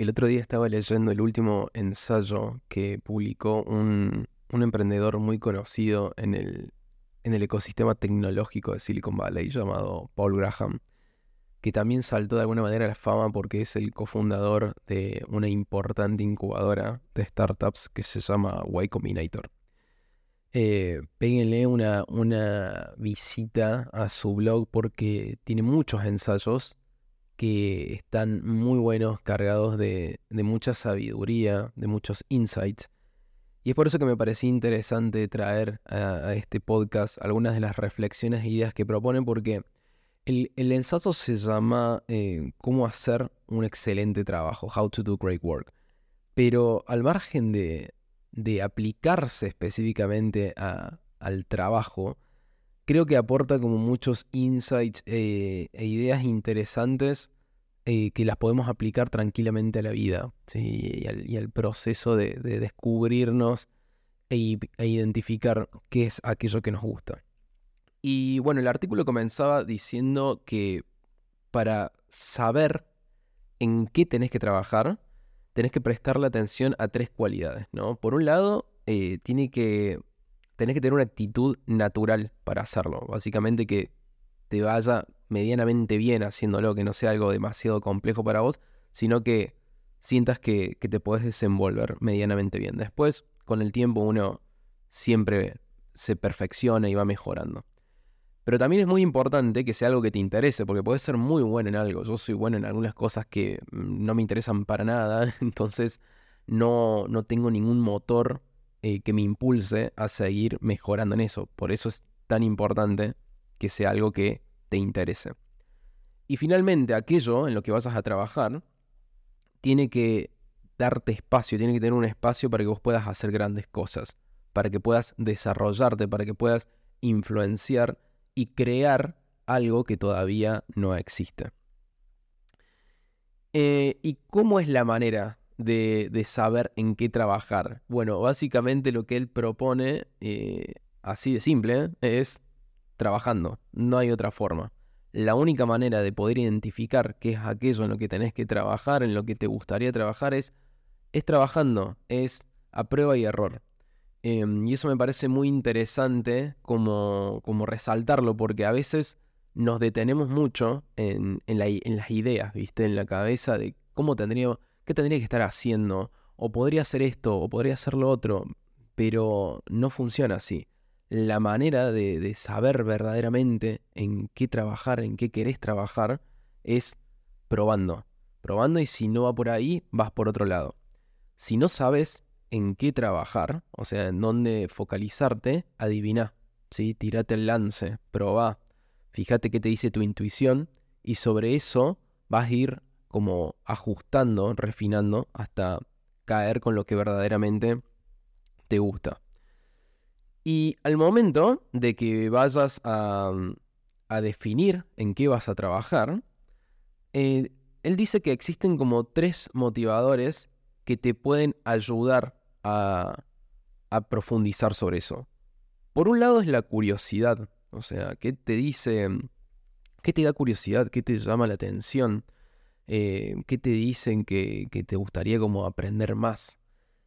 El otro día estaba leyendo el último ensayo que publicó un, un emprendedor muy conocido en el, en el ecosistema tecnológico de Silicon Valley llamado Paul Graham, que también saltó de alguna manera a la fama porque es el cofundador de una importante incubadora de startups que se llama Y Combinator. Eh, péguenle una, una visita a su blog porque tiene muchos ensayos que están muy buenos, cargados de, mucha sabiduría, de muchos insights. Y es por eso que me parecía interesante traer a, este podcast algunas de las reflexiones e ideas que proponen, porque el, ensayo se llama eh, Cómo hacer un excelente trabajo, How to do great work. Pero al margen de, aplicarse específicamente al trabajo, creo que aporta como muchos insights eh, e ideas interesantes eh, que las podemos aplicar tranquilamente a la vida y, al, proceso de, descubrirnos e, e, identificar qué es aquello que nos gusta. Y bueno, el artículo comenzaba diciendo que para saber en qué tenés que trabajar, tenés que prestarle atención a tres cualidades, ¿no? Por un lado, eh, tiene que tenés que tener una actitud natural para hacerlo. Básicamente que te vaya medianamente bien haciéndolo, que no sea algo demasiado complejo para vos, sino que sientas que, te podés desenvolver medianamente bien. Después, con el tiempo, uno siempre se perfecciona y va mejorando. Pero también es muy importante que sea algo que te interese, porque puedes ser muy bueno en algo. Yo soy bueno en algunas cosas que mm, no me interesan para nada, entonces no, no tengo ningún motor eh, que me impulse a seguir mejorando en eso. Por eso es tan importante que sea algo que te interese. Y finalmente, aquello en lo que vas a trabajar tiene que darte espacio, tiene que tener un espacio para que vos puedas hacer grandes cosas, para que puedas desarrollarte, para que puedas influenciar y crear algo que todavía no existe. Eh, ¿Y cómo es la manera de, saber en qué trabajar. Bueno, básicamente lo que él propone, eh, así de simple, es trabajando. No hay otra forma. La única manera de poder identificar qué es aquello en lo que tenés que trabajar, en lo que te gustaría trabajar, es, es trabajando, es a prueba y error. Em, y eso me parece muy interesante como, como resaltarlo, porque a veces nos detenemos mucho en, en, en las ideas, ¿viste? En la cabeza de cómo tendríamos ¿Qué tendría que estar haciendo? O podría hacer esto, o podría hacer lo otro, pero no funciona así. La manera de, saber verdaderamente en qué trabajar, en qué querés trabajar, es probando. Probando y si no va por ahí, vas por otro lado. Si no sabes en qué trabajar, o sea, en dónde focalizarte, adivina. ¿sí? Tírate el lance, probá. Fíjate qué te dice tu intuición y sobre eso vas a ir como ajustando, refinando, hasta caer con lo que verdaderamente te gusta. Y al momento de que vayas a, definir en qué vas a trabajar, eh, él dice que existen como tres motivadores que te pueden ayudar a, a profundizar sobre eso. Por un lado es la curiosidad, o sea, ¿qué te dice? ¿Qué te da curiosidad? ¿Qué te llama la atención? Eh, qué te dicen que, te gustaría como aprender más.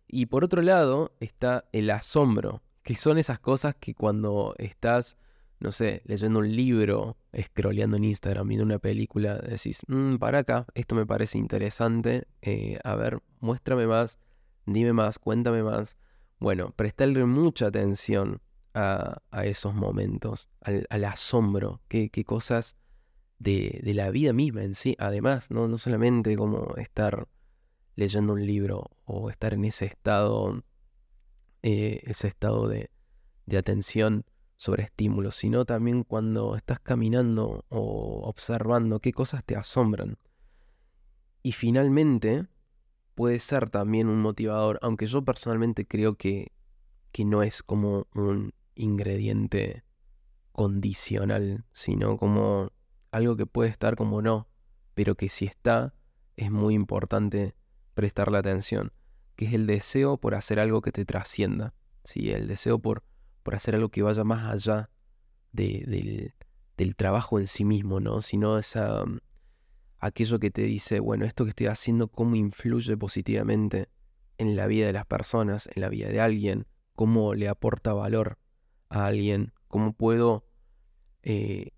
Y por otro lado está el asombro, que son esas cosas que cuando estás, no sé, leyendo un libro, scrolleando en Instagram, viendo una película, decís, mmm, para acá, esto me parece interesante, eh, a ver, muéstrame más, dime más, cuéntame más. Bueno, prestarle mucha atención a, esos momentos, al, asombro, qué cosas de, la vida misma en sí, además, ¿no? no solamente como estar leyendo un libro o estar en ese estado, eh, ese estado de, de atención sobre estímulos, sino también cuando estás caminando o observando qué cosas te asombran. Y finalmente, puede ser también un motivador, aunque yo personalmente creo que, que no es como un ingrediente condicional, sino como algo que puede estar como no, pero que si está, es muy importante prestarle atención, que es el deseo por hacer algo que te trascienda, ¿sí? el deseo por, por hacer algo que vaya más allá del, trabajo en sí mismo, ¿no? sino esa, aquello que te dice, bueno, esto que estoy haciendo, cómo influye positivamente en la vida de las personas, en la vida de alguien, cómo le aporta valor a alguien, cómo puedo eh,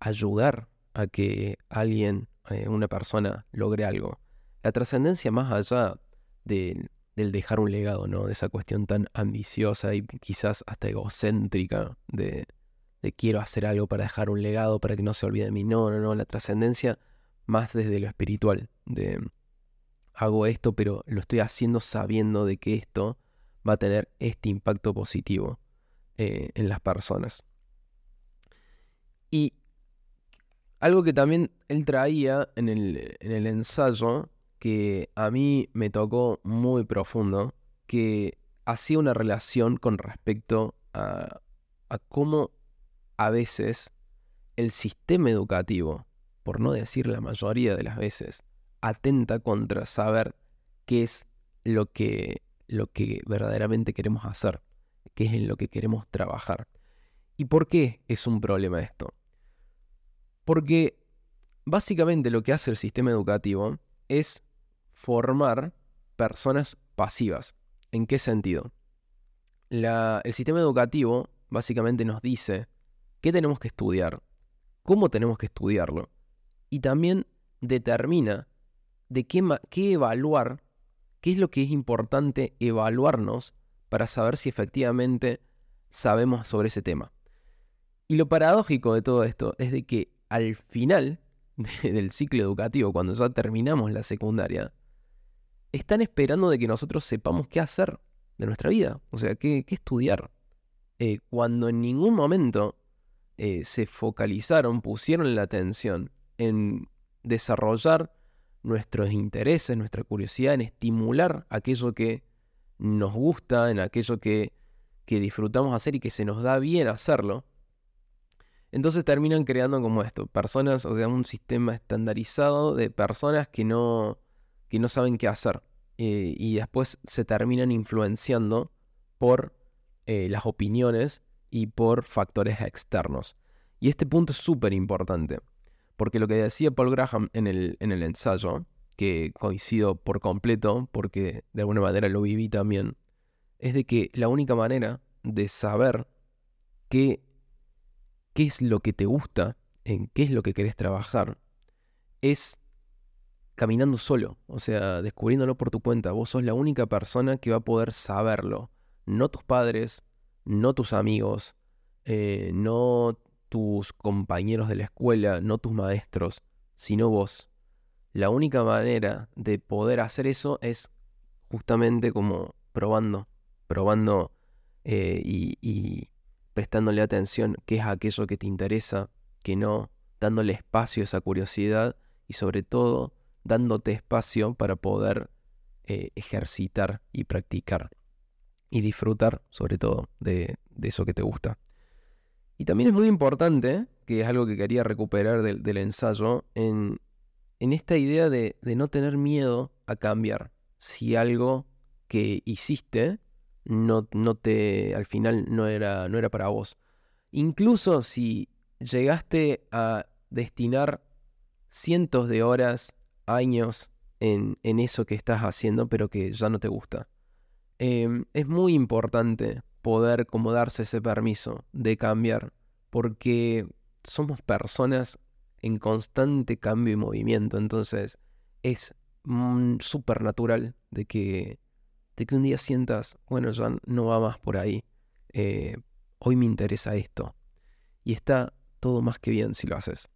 ayudar a que alguien, eh, una persona, logre algo. La trascendencia más allá del dejar un legado, ¿no? De esa cuestión tan ambiciosa y quizás hasta egocéntrica de, de quiero hacer algo para dejar un legado, para que no se olvide de mí. No, no, no. La trascendencia más desde lo espiritual, de hago esto, pero lo estoy haciendo sabiendo de que esto va a tener este impacto positivo eh, en las personas. Y algo que también él traía en el, en el ensayo, que a mí me tocó muy profundo, que hacía una relación con respecto a, cómo a veces el sistema educativo, por no decir la mayoría de las veces, atenta contra saber qué es lo que, lo que verdaderamente queremos hacer, qué es en lo que queremos trabajar. ¿Y por qué es un problema esto? Porque básicamente lo que hace el sistema educativo es formar personas pasivas. ¿En qué sentido? el sistema educativo básicamente nos dice qué tenemos que estudiar, cómo tenemos que estudiarlo, y también determina de qué, qué evaluar, qué es lo que es importante evaluarnos para saber si efectivamente sabemos sobre ese tema. Y lo paradójico de todo esto es de que al final del ciclo educativo, cuando ya terminamos la secundaria, están esperando de que nosotros sepamos qué hacer de nuestra vida, o sea, qué, estudiar. Eh, cuando en ningún momento eh, se focalizaron, pusieron la atención en desarrollar nuestros intereses, nuestra curiosidad, en estimular aquello que nos gusta, en aquello que, que disfrutamos hacer y que se nos da bien hacerlo, entonces terminan creando como esto, personas, o sea, un sistema estandarizado de personas que no, que no saben qué hacer. Eh, y después se terminan influenciando por eh, las opiniones y por factores externos. Y este punto es súper importante. Porque lo que decía Paul Graham en el, en el ensayo, que coincido por completo, porque de alguna manera lo viví también, es de que la única manera de saber qué, qué es lo que te gusta, en qué es lo que querés trabajar, es caminando solo, o sea, descubriéndolo por tu cuenta. Vos sos la única persona que va a poder saberlo. No tus padres, no tus amigos, eh, no tus compañeros de la escuela, no tus maestros, sino vos. La única manera de poder hacer eso es justamente como probando, probando eh, y, y prestándole atención qué es aquello que te interesa, que no, dándole espacio a esa curiosidad y sobre todo dándote espacio para poder eh, ejercitar y practicar y disfrutar sobre todo de, de eso que te gusta. Y también es muy importante, que es algo que quería recuperar del, ensayo, en, esta idea de, no tener miedo a cambiar. Si algo que hiciste no, no te, al final no era, no era para vos. Incluso si llegaste a destinar cientos de horas, años en, eso que estás haciendo, pero que ya no te gusta. Em, es muy importante poder como darse ese permiso de cambiar, porque somos personas en constante cambio y movimiento, entonces es súper natural de que, de que un día sientas, bueno, ya no va más por ahí, eh, hoy me interesa esto, y está todo más que bien si lo haces.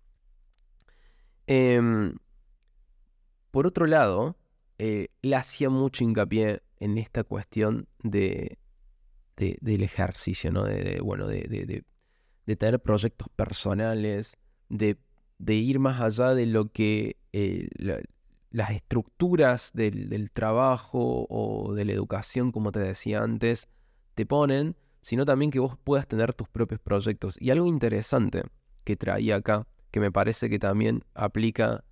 Em, por otro lado, eh, le hacía mucho hincapié en esta cuestión de, del ejercicio, ¿no? De, bueno, de, tener proyectos personales, de, ir más allá de lo que eh, las estructuras del, trabajo o de la educación, como te decía antes, te ponen, sino también que vos puedas tener tus propios proyectos. Y algo interesante que traía acá, que me parece que también aplica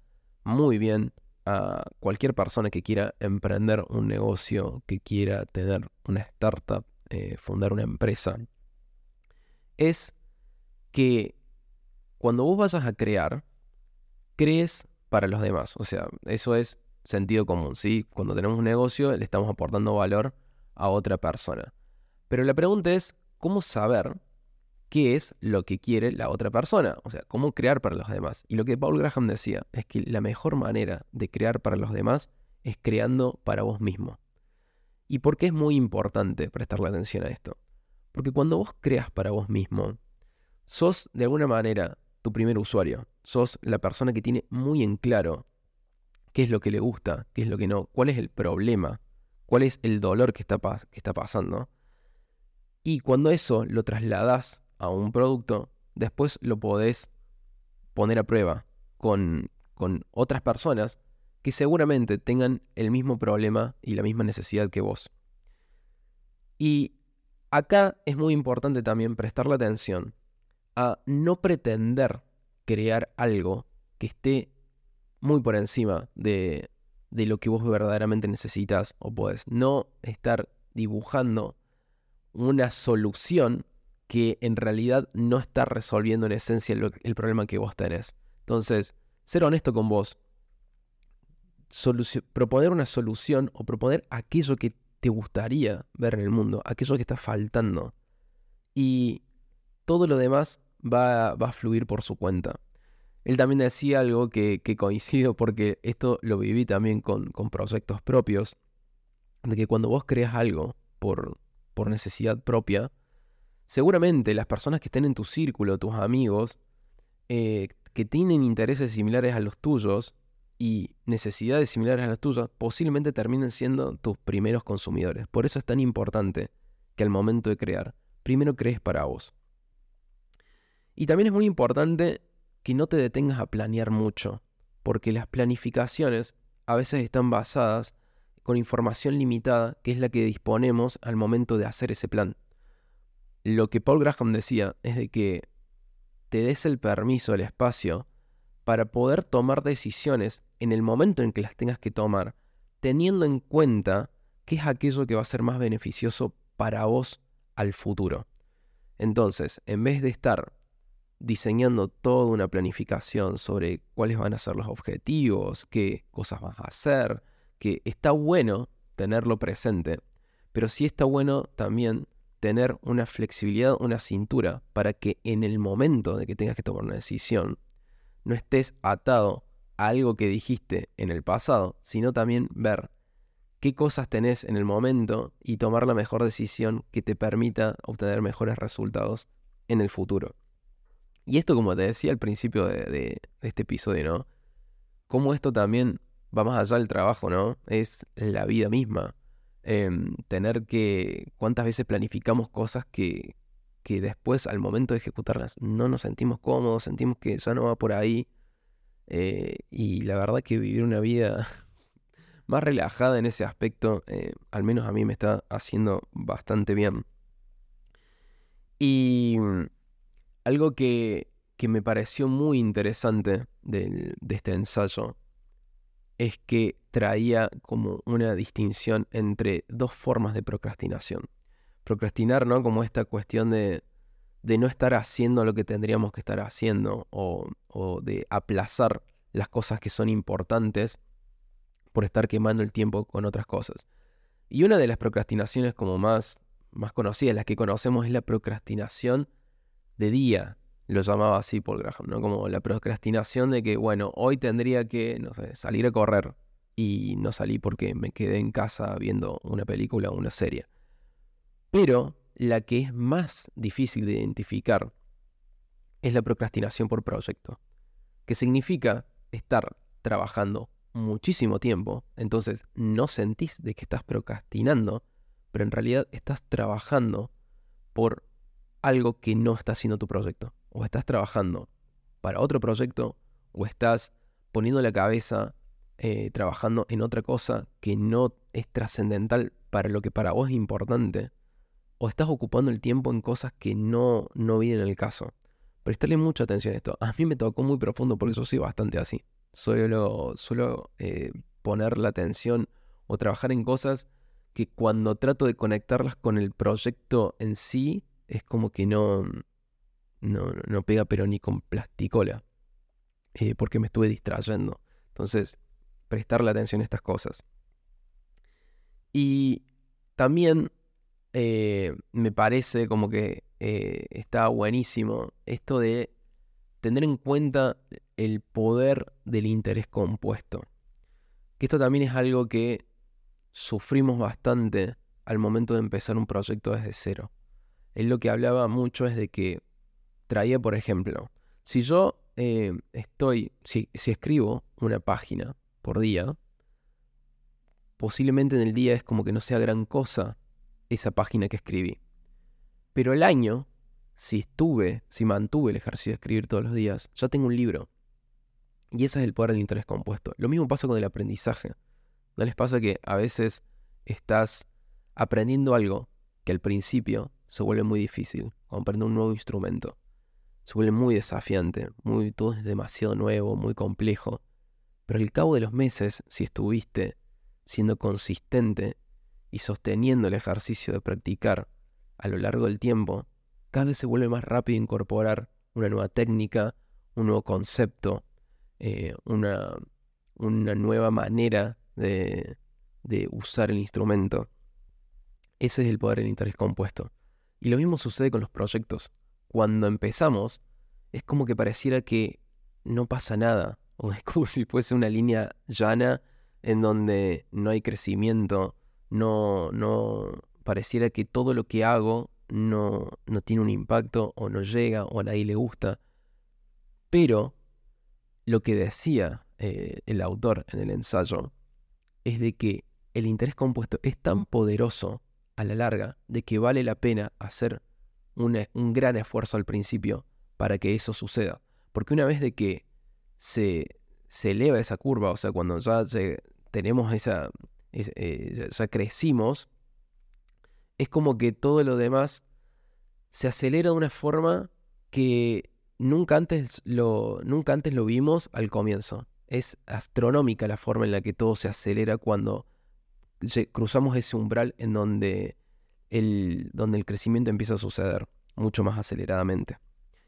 muy bien a cualquier persona que quiera emprender un negocio, que quiera tener una startup, eh, fundar una empresa, es que cuando vos vayas a crear, crees para los demás. O sea, eso es sentido común, ¿sí? Cuando tenemos un negocio le estamos aportando valor a otra persona. Pero la pregunta es, ¿cómo saber qué es lo que quiere la otra persona? O sea, ¿cómo crear para los demás? Y lo que Paul Graham decía es que la mejor manera de crear para los demás es creando para vos mismo. ¿Y por qué es muy importante prestarle atención a esto? Porque cuando vos creas para vos mismo, sos de alguna manera tu primer usuario. Sos la persona que tiene muy en claro qué es lo que le gusta, qué es lo que no, cuál es el problema, cuál es el dolor que está, que está pasando. Y cuando eso lo trasladas a un producto, después lo podés poner a prueba con, con otras personas que seguramente tengan el mismo problema y la misma necesidad que vos. Y acá es muy importante también prestarle atención a no pretender crear algo que esté muy por encima de, de lo que vos verdaderamente necesitas o podés. No estar dibujando una solución que en realidad no está resolviendo en esencia el, problema que vos tenés. Entonces, ser honesto con vos, proponer una solución o proponer aquello que te gustaría ver en el mundo, aquello que está faltando. Y todo lo demás va, a fluir por su cuenta. Él también decía algo que, coincido porque esto lo viví también con, proyectos propios, de que cuando vos creas algo por, por necesidad propia, seguramente las personas que estén en tu círculo, tus amigos, eh, que tienen intereses similares a los tuyos y necesidades similares a las tuyas, posiblemente terminen siendo tus primeros consumidores. Por eso es tan importante que al momento de crear, primero crees para vos. Y también es muy importante que no te detengas a planear mucho, porque las planificaciones a veces están basadas con información limitada, que es la que disponemos al momento de hacer ese plan. Lo que Paul Graham decía es de que te des el permiso, el espacio, para poder tomar decisiones en el momento en que las tengas que tomar, teniendo en cuenta qué es aquello que va a ser más beneficioso para vos al futuro. Entonces, en vez de estar diseñando toda una planificación sobre cuáles van a ser los objetivos, qué cosas vas a hacer, que está bueno tenerlo presente, pero sí está bueno también tener una flexibilidad, una cintura, para que en el momento de que tengas que tomar una decisión, no estés atado a algo que dijiste en el pasado, sino también ver qué cosas tenés en el momento y tomar la mejor decisión que te permita obtener mejores resultados en el futuro. Y esto, como te decía al principio de, este episodio, ¿no? Cómo esto también va más allá del trabajo, ¿no? Es la vida misma. Em, tener que. ¿Cuántas veces planificamos cosas que, que después, al momento de ejecutarlas, no nos sentimos cómodos, sentimos que ya no va por ahí? Eh, y la verdad que vivir una vida más relajada en ese aspecto, eh, al menos a mí me está haciendo bastante bien. Y algo que, me pareció muy interesante de, este ensayo es que traía como una distinción entre dos formas de procrastinación. Procrastinar, ¿no? Como esta cuestión de, de no estar haciendo lo que tendríamos que estar haciendo o, o, de aplazar las cosas que son importantes por estar quemando el tiempo con otras cosas. Y una de las procrastinaciones como más, más conocidas, las que conocemos, es la procrastinación de día, lo llamaba así Paul Graham, ¿no? Como la procrastinación de que, bueno, hoy tendría que, no sé, salir a correr y no salí porque me quedé en casa viendo una película o una serie. Pero la que es más difícil de identificar es la procrastinación por proyecto, que significa estar trabajando muchísimo tiempo, entonces no sentís de que estás procrastinando, pero en realidad estás trabajando por algo que no está haciendo tu proyecto. O estás trabajando para otro proyecto o estás poniendo la cabeza eh, trabajando en otra cosa que no es trascendental para lo que para vos es importante. O estás ocupando el tiempo en cosas que no, no vienen al caso. Prestarle mucha atención a esto. A mí me tocó muy profundo porque yo soy bastante así. Suelo, suelo eh, poner la atención o trabajar en cosas que cuando trato de conectarlas con el proyecto en sí, es como que no, no, no pega pero ni con plasticola. Eh, porque me estuve distrayendo. Entonces, prestarle atención a estas cosas. Y también eh, me parece como que eh, está buenísimo esto de tener en cuenta el poder del interés compuesto. Que esto también es algo que sufrimos bastante al momento de empezar un proyecto desde cero. Él lo que hablaba mucho es de que traía, por ejemplo, si yo eh, estoy, si, escribo una página por día, posiblemente en el día es como que no sea gran cosa esa página que escribí. Pero el año, si estuve, si mantuve el ejercicio de escribir todos los días, ya tengo un libro. Y ese es el poder del interés compuesto. Lo mismo pasa con el aprendizaje. ¿No les pasa que a veces estás aprendiendo algo que al principio se vuelve muy difícil, aprender un nuevo instrumento? Se vuelve muy desafiante, muy, todo es demasiado nuevo, muy complejo. Pero al cabo de los meses, si estuviste siendo consistente y sosteniendo el ejercicio de practicar a lo largo del tiempo, cada vez se vuelve más rápido incorporar una nueva técnica, un nuevo concepto, eh, una, una, nueva manera de, de usar el instrumento. Ese es el poder del interés compuesto. Y lo mismo sucede con los proyectos. Cuando empezamos, es como que pareciera que no pasa nada, o es como si fuese una línea llana en donde no hay crecimiento, no, no pareciera que todo lo que hago no, no tiene un impacto o no llega o a nadie le gusta. Pero lo que decía eh, el autor en el ensayo es de que el interés compuesto es tan poderoso a la larga de que vale la pena hacer un, gran esfuerzo al principio para que eso suceda. Porque una vez de que se, se eleva esa curva, o sea, cuando ya tenemos esa, eh, ya crecimos, es como que todo lo demás se acelera de una forma que nunca antes lo, nunca antes lo vimos al comienzo. Es astronómica la forma en la que todo se acelera cuando cruzamos ese umbral en donde el, donde el crecimiento empieza a suceder mucho más aceleradamente.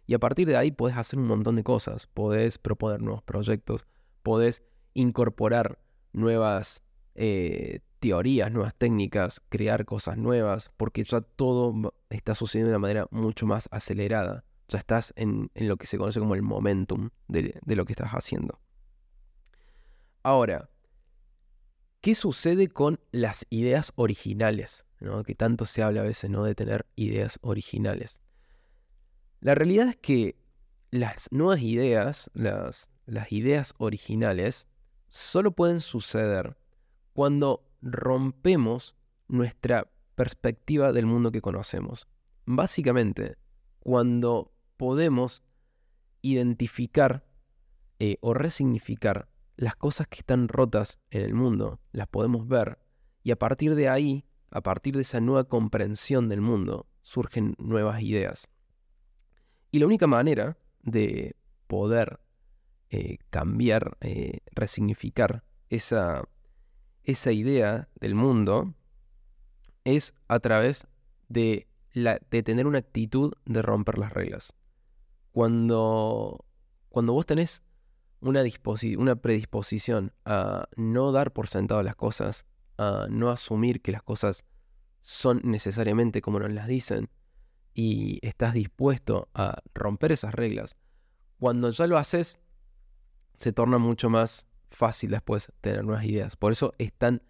Y a partir de ahí podés hacer un montón de cosas. Podés proponer nuevos proyectos, podés incorporar nuevas eh, teorías, nuevas técnicas, crear cosas nuevas, porque ya todo está sucediendo de una manera mucho más acelerada. Ya estás en, lo que se conoce como el momentum de, lo que estás haciendo. Ahora, ¿qué sucede con las ideas originales? Que tanto se habla a veces ¿no? de tener ideas originales. La realidad es que las nuevas ideas, las, las ideas originales, solo pueden suceder cuando rompemos nuestra perspectiva del mundo que conocemos. Básicamente, cuando podemos identificar eh, o resignificar las cosas que están rotas en el mundo, las podemos ver, y a partir de ahí, a partir de esa nueva comprensión del mundo, surgen nuevas ideas. Y la única manera de poder eh, cambiar, eh, resignificar esa, esa idea del mundo es a través de, la, de tener una actitud de romper las reglas. Cuando, cuando vos tenés una, predisposición a no dar por sentado las cosas, a no asumir que las cosas son necesariamente como nos las dicen, y estás dispuesto a romper esas reglas, cuando ya lo haces, se torna mucho más fácil después tener nuevas ideas. Por eso es tan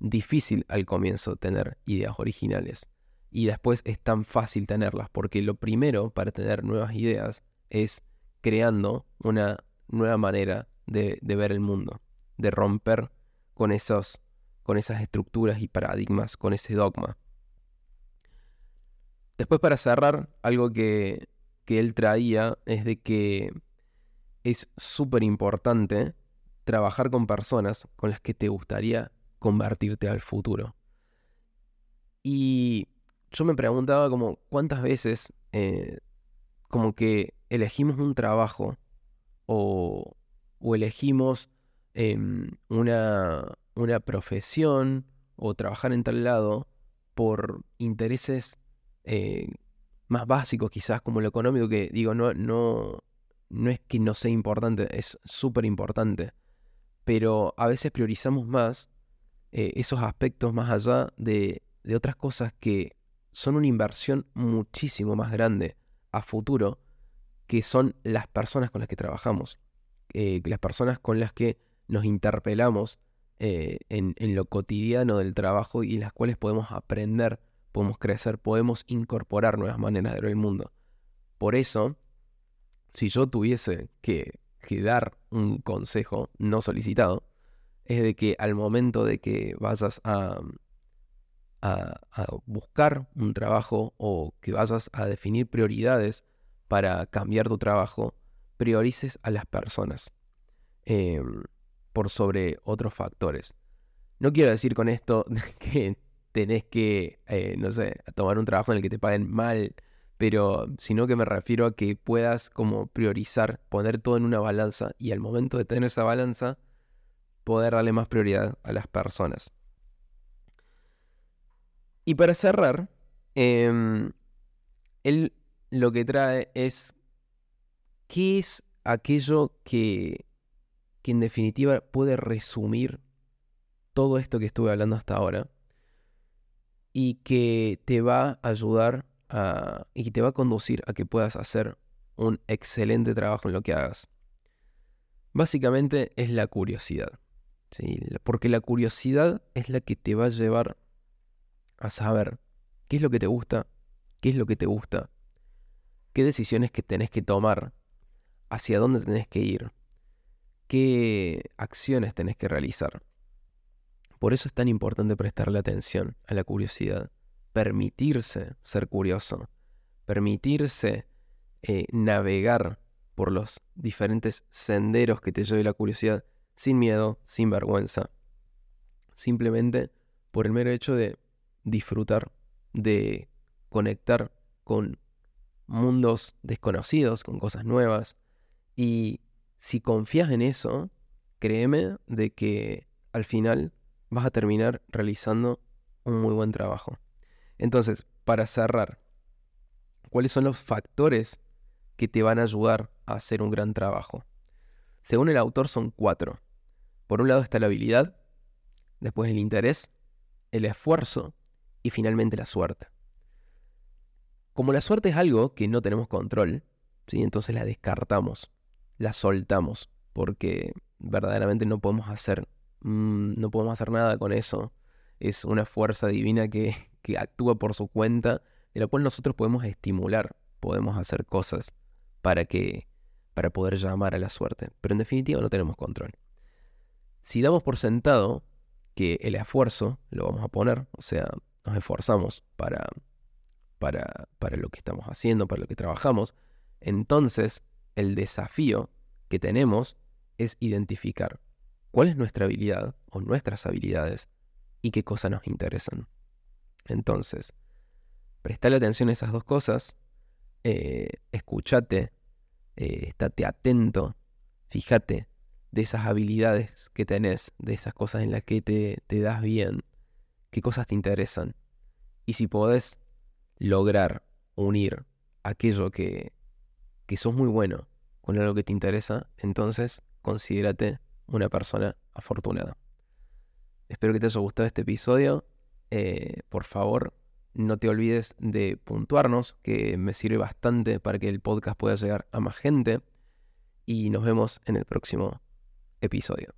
difícil al comienzo tener ideas originales. Y después es tan fácil tenerlas, porque lo primero para tener nuevas ideas es creando una nueva manera de, ver el mundo, de romper con, esos, con esas estructuras y paradigmas, con ese dogma. Después para cerrar, algo que, que él traía es de que es súper importante trabajar con personas con las que te gustaría convertirte al futuro. Y yo me preguntaba como cuántas veces eh, como que elegimos un trabajo o, o elegimos em, una, una profesión o trabajar en tal lado por intereses eh, más básicos quizás como lo económico que digo no, no, no es que no sea importante, es súper importante pero a veces priorizamos más eh, esos aspectos más allá de, de otras cosas que son una inversión muchísimo más grande a futuro, que son las personas con las que trabajamos, eh, las personas con las que nos interpelamos eh, en, lo cotidiano del trabajo y en las cuales podemos aprender, podemos crecer, podemos incorporar nuevas maneras de ver el mundo. Por eso, si yo tuviese que, dar un consejo no solicitado, es de que al momento de que vayas a, buscar un trabajo o que vayas a definir prioridades para cambiar tu trabajo, priorices a las personas em, por sobre otros factores. No quiero decir con esto que tenés que, eh, no sé, tomar un trabajo en el que te paguen mal pero sino que me refiero a que puedas como priorizar, poner todo en una balanza y al momento de tener esa balanza, poder darle más prioridad a las personas. Y para cerrar, em, lo que trae es qué es aquello que, que en definitiva puede resumir todo esto que estuve hablando hasta ahora y que te va a ayudar y te va a conducir a que puedas hacer un excelente trabajo en lo que hagas. Básicamente es la curiosidad. Porque la curiosidad es la que te va a llevar a saber qué es lo que te gusta, qué es lo que te gusta, qué decisiones que tenés que tomar, hacia dónde tenés que ir, qué acciones tenés que realizar. Por eso es tan importante prestarle atención a la curiosidad permitirse ser curioso, permitirse eh, navegar por los diferentes senderos que te lleve la curiosidad sin miedo, sin vergüenza, simplemente por el mero hecho de disfrutar, de conectar con mundos desconocidos, con cosas nuevas. Y si confías en eso, créeme de que al final vas a terminar realizando un muy buen trabajo. Entonces, para cerrar, ¿cuáles son los factores que te van a ayudar a hacer un gran trabajo? Según el autor son cuatro. Por un lado está la habilidad, después el interés, el esfuerzo y finalmente la suerte. Como la suerte es algo que no tenemos control, ¿sí? entonces la descartamos, la soltamos, porque verdaderamente no podemos hacer, mm, no podemos hacer nada con eso. Es una fuerza divina que, que actúa por su cuenta, de la cual nosotros podemos estimular, podemos hacer cosas para que para poder llamar a la suerte, pero en definitiva no tenemos control. Si damos por sentado que el esfuerzo lo vamos a poner, o sea, nos esforzamos para, para, para lo que estamos haciendo, para lo que trabajamos, entonces el desafío que tenemos es identificar cuál es nuestra habilidad o nuestras habilidades y qué cosas nos interesan. Entonces, prestale atención a esas dos cosas, eh, escúchate, eh, estate atento, fíjate de esas habilidades que tenés, de esas cosas en las que te, te das bien, qué cosas te interesan. Y si podés lograr unir aquello que, que sos muy bueno con algo que te interesa, entonces considérate una persona afortunada. Espero que te haya gustado este episodio eh, por favor, no te olvides de puntuarnos, que me sirve bastante para que el podcast pueda llegar a más gente. Y nos vemos en el próximo episodio.